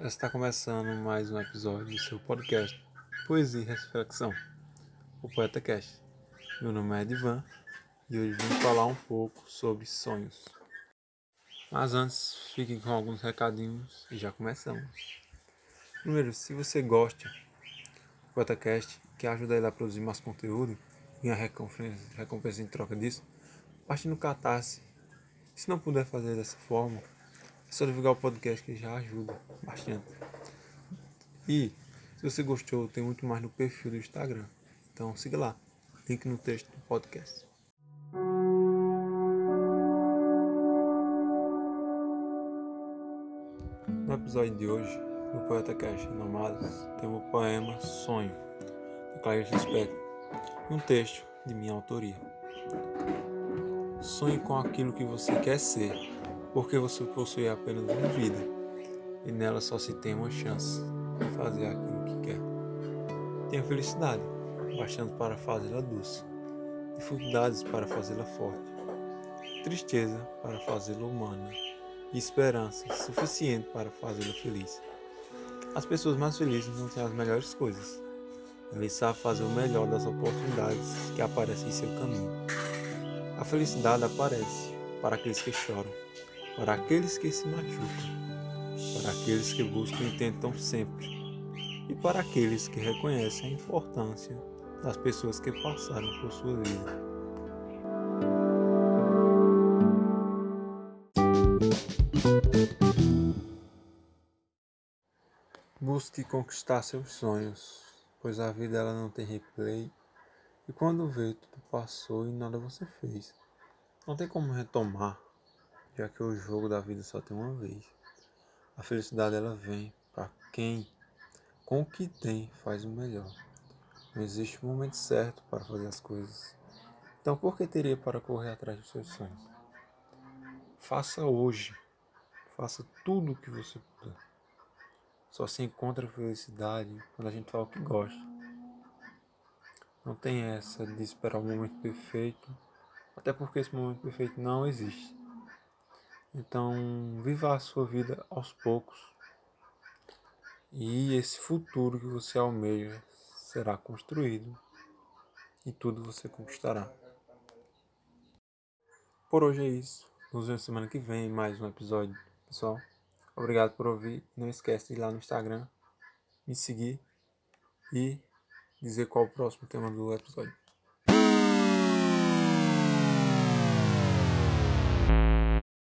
Está começando mais um episódio do seu podcast Poesia e Reflexão, o Poeta Cast. Meu nome é Edvan e hoje vim falar um pouco sobre sonhos. Mas antes, fiquem com alguns recadinhos e já começamos. Primeiro, se você gosta do Poeta Cast, quer ajudar ele a produzir mais conteúdo, ganhar recompensa, recompensa em troca disso, parte no Catarse. Se não puder fazer dessa forma, só divulgar o podcast que já ajuda bastante. E se você gostou, tem muito mais no perfil do Instagram. Então siga lá. Link no texto do podcast. No episódio de hoje, no Poeta Cast Nomadas, tem o poema Sonho, de Clarice Lispector, um texto de minha autoria. Sonhe com aquilo que você quer ser porque você possui apenas uma vida e nela só se tem uma chance de fazer aquilo que quer. Tenha felicidade, bastante para fazê-la doce, dificuldades para fazê-la forte, tristeza para fazê-la humana e esperança suficiente para fazê-la feliz. As pessoas mais felizes não têm as melhores coisas. Eles sabem fazer o melhor das oportunidades que aparecem em seu caminho. A felicidade aparece para aqueles que choram, para aqueles que se machucam, para aqueles que buscam e tentam sempre, e para aqueles que reconhecem a importância das pessoas que passaram por sua vida. Busque conquistar seus sonhos, pois a vida ela não tem replay. E quando vê, tudo passou e nada você fez. Não tem como retomar já que o jogo da vida só tem uma vez. A felicidade ela vem para quem, com o que tem, faz o melhor. Não existe um momento certo para fazer as coisas. Então, por que teria para correr atrás dos seus sonhos? Faça hoje. Faça tudo o que você puder. Só se encontra felicidade quando a gente fala o que gosta. Não tem essa de esperar o momento perfeito, até porque esse momento perfeito não existe. Então, viva a sua vida aos poucos. E esse futuro que você almeja será construído e tudo você conquistará. Por hoje é isso. Nos vemos semana que vem em mais um episódio, pessoal. Obrigado por ouvir. Não esquece de ir lá no Instagram, me seguir e dizer qual o próximo tema do episódio.